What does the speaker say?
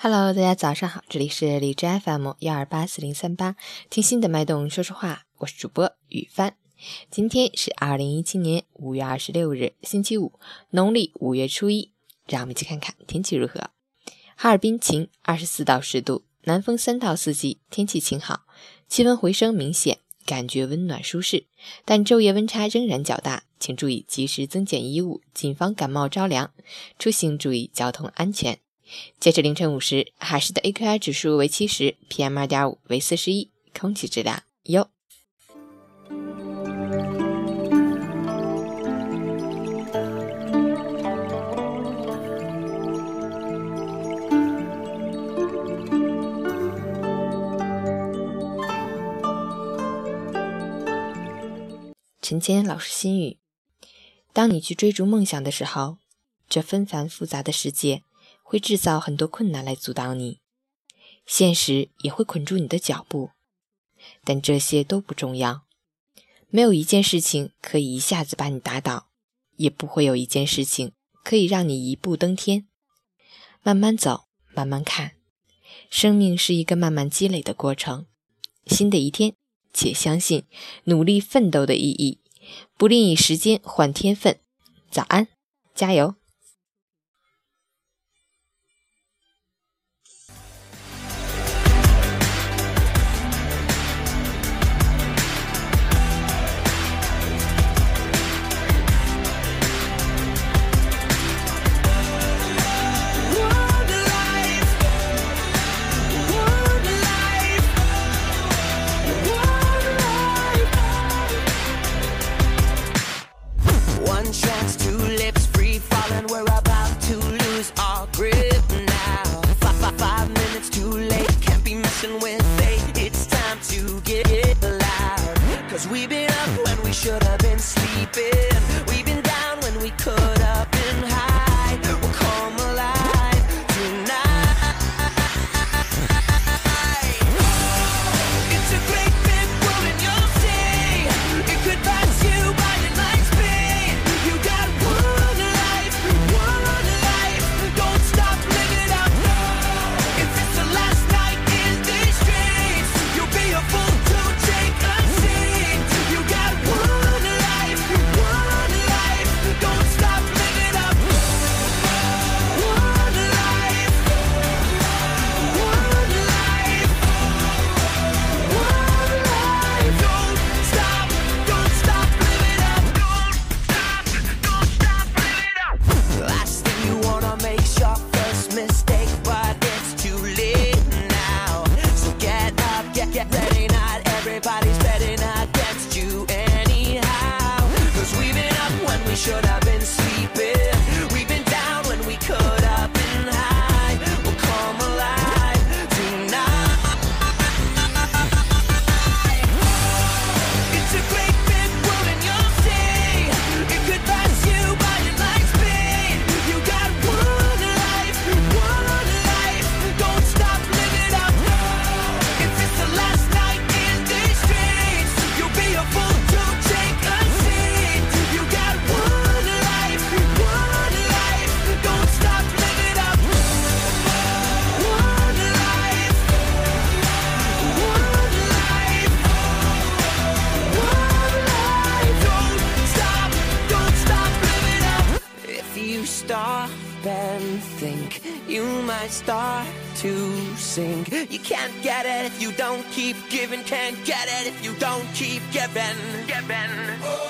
Hello，大家早上好，这里是荔枝 FM 幺二八四零三八，听心的脉动说说话，我是主播雨帆。今天是二零一七年五月二十六日，星期五，农历五月初一。让我们去看看天气如何。哈尔滨晴，二十四到十度，南风三到四级，天气晴好，气温回升明显，感觉温暖舒适。但昼夜温差仍然较大，请注意及时增减衣物，谨防感冒着凉。出行注意交通安全。截至凌晨五时，海市的 AQI 指数为七十，PM 二点五为四十一，空气质量优。陈坚老师心语：当你去追逐梦想的时候，这纷繁复杂的世界。会制造很多困难来阻挡你，现实也会捆住你的脚步，但这些都不重要。没有一件事情可以一下子把你打倒，也不会有一件事情可以让你一步登天。慢慢走，慢慢看，生命是一个慢慢积累的过程。新的一天，且相信努力奋斗的意义，不吝以时间换天分。早安，加油 up when we should have been sleeping. We've been down when we could have been high. We're llorar.！start to sink. You can't get it if you don't keep giving. Can't get it if you don't keep giving. Giving. Oh.